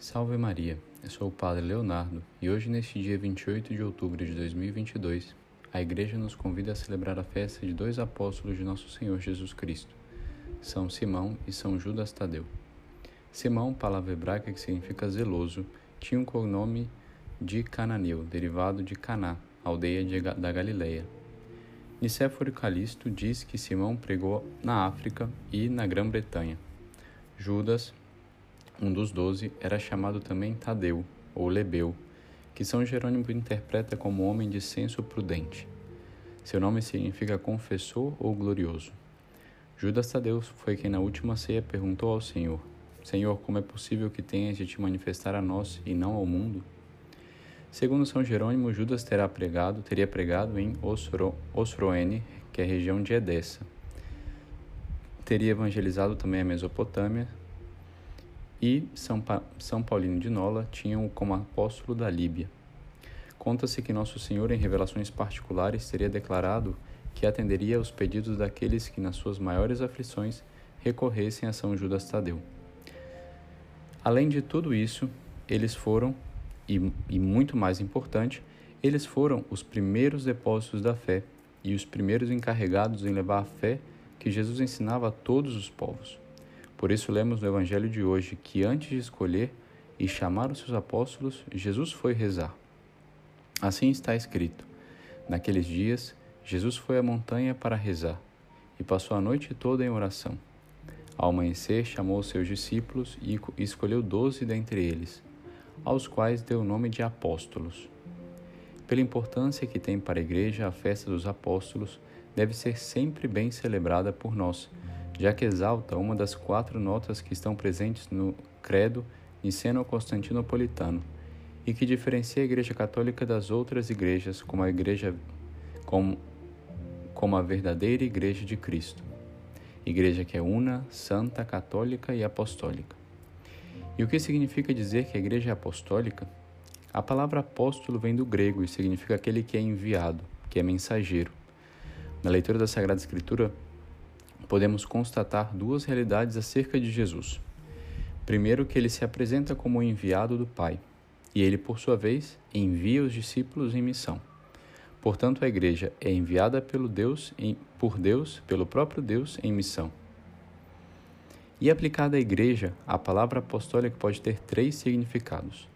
Salve Maria, eu sou o Padre Leonardo e hoje, neste dia 28 de outubro de 2022, a Igreja nos convida a celebrar a festa de dois apóstolos de Nosso Senhor Jesus Cristo, São Simão e São Judas Tadeu. Simão, palavra hebraica que significa zeloso, tinha um cognome de Cananeu, derivado de Caná, aldeia de, da Galileia. Nicéforo Calisto diz que Simão pregou na África e na Grã-Bretanha. Judas, um dos doze, era chamado também Tadeu, ou Lebeu, que São Jerônimo interpreta como homem de senso prudente. Seu nome significa confessor ou glorioso. Judas Tadeu foi quem na última ceia perguntou ao Senhor: Senhor, como é possível que tenhas de te manifestar a nós e não ao mundo? Segundo São Jerônimo, Judas terá pregado, teria pregado em Osro, Osroene, que é a região de Edessa. Teria evangelizado também a Mesopotâmia, e São, pa São Paulino de Nola tinham como apóstolo da Líbia. Conta-se que Nosso Senhor, em revelações particulares, teria declarado que atenderia aos pedidos daqueles que, nas suas maiores aflições, recorressem a São Judas Tadeu. Além de tudo isso, eles foram, e, e muito mais importante, eles foram os primeiros depósitos da fé e os primeiros encarregados em levar a fé que Jesus ensinava a todos os povos. Por isso, lemos no Evangelho de hoje que antes de escolher e chamar os seus apóstolos, Jesus foi rezar. Assim está escrito: Naqueles dias, Jesus foi à montanha para rezar e passou a noite toda em oração. Ao amanhecer, chamou os seus discípulos e escolheu doze dentre eles, aos quais deu o nome de apóstolos. Pela importância que tem para a Igreja a festa dos apóstolos, deve ser sempre bem celebrada por nós já que exalta uma das quatro notas que estão presentes no credo niceno-constantinopolitano e que diferencia a Igreja Católica das outras igrejas como a igreja como, como a verdadeira Igreja de Cristo. Igreja que é una, santa, católica e apostólica. E o que significa dizer que a Igreja é apostólica? A palavra apóstolo vem do grego e significa aquele que é enviado, que é mensageiro. Na leitura da Sagrada Escritura, podemos constatar duas realidades acerca de Jesus. Primeiro, que ele se apresenta como o enviado do Pai, e ele, por sua vez, envia os discípulos em missão. Portanto, a igreja é enviada pelo Deus por Deus, pelo próprio Deus, em missão. E aplicada à igreja, a palavra apostólica pode ter três significados.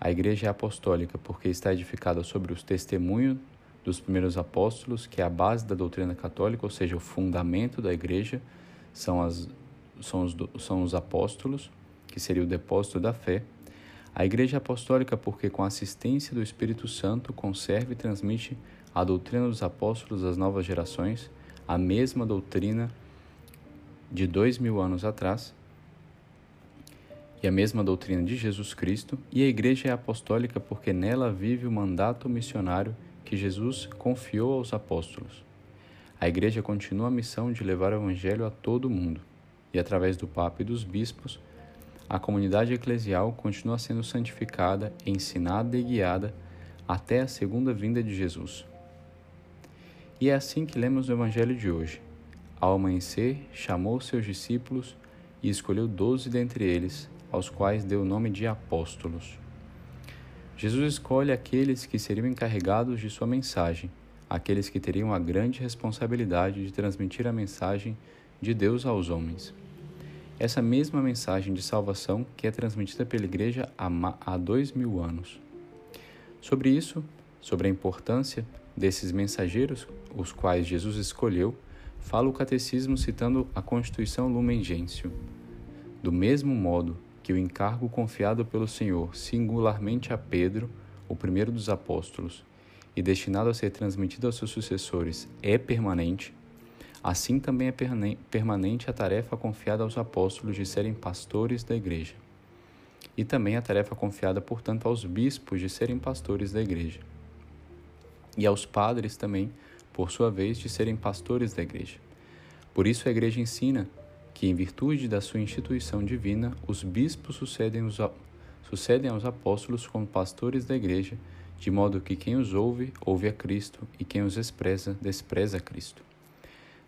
A igreja é apostólica porque está edificada sobre os testemunhos dos primeiros apóstolos, que é a base da doutrina católica, ou seja, o fundamento da igreja, são, as, são, os, são os apóstolos, que seria o depósito da fé. A igreja apostólica, porque com a assistência do Espírito Santo conserva e transmite a doutrina dos apóstolos às novas gerações, a mesma doutrina de dois mil anos atrás, e a mesma doutrina de Jesus Cristo, e a Igreja é apostólica porque nela vive o mandato missionário que Jesus confiou aos apóstolos. A Igreja continua a missão de levar o Evangelho a todo o mundo, e através do Papa e dos bispos, a comunidade eclesial continua sendo santificada, ensinada e guiada até a segunda vinda de Jesus. E é assim que lemos o Evangelho de hoje. Ao amanhecer, chamou seus discípulos e escolheu doze dentre eles, aos quais deu o nome de apóstolos. Jesus escolhe aqueles que seriam encarregados de sua mensagem, aqueles que teriam a grande responsabilidade de transmitir a mensagem de Deus aos homens. Essa mesma mensagem de salvação que é transmitida pela Igreja há dois mil anos. Sobre isso, sobre a importância desses mensageiros, os quais Jesus escolheu, fala o Catecismo citando a Constituição Lumen Gentium. Do mesmo modo que o encargo confiado pelo Senhor singularmente a Pedro, o primeiro dos apóstolos, e destinado a ser transmitido aos seus sucessores, é permanente, assim também é permanente a tarefa confiada aos apóstolos de serem pastores da Igreja. E também a tarefa confiada, portanto, aos bispos de serem pastores da Igreja. E aos padres também, por sua vez, de serem pastores da Igreja. Por isso a Igreja ensina que, em virtude da sua instituição divina, os bispos sucedem, os, sucedem aos apóstolos como pastores da igreja, de modo que quem os ouve, ouve a Cristo, e quem os despreza, despreza a Cristo.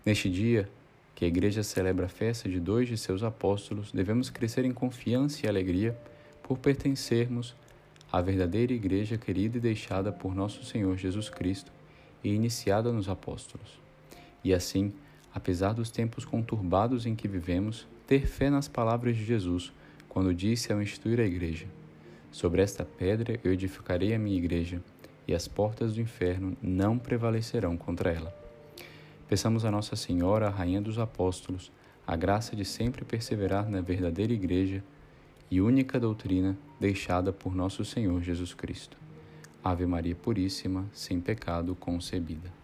Neste dia, que a igreja celebra a festa de dois de seus apóstolos, devemos crescer em confiança e alegria, por pertencermos à verdadeira Igreja querida e deixada por nosso Senhor Jesus Cristo e iniciada nos apóstolos. E assim, apesar dos tempos conturbados em que vivemos, ter fé nas palavras de Jesus, quando disse ao instituir a Igreja: Sobre esta pedra eu edificarei a minha Igreja, e as portas do inferno não prevalecerão contra ela. Peçamos a Nossa Senhora, a Rainha dos Apóstolos, a graça de sempre perseverar na verdadeira Igreja e única doutrina deixada por nosso Senhor Jesus Cristo. Ave Maria Puríssima, sem pecado concebida.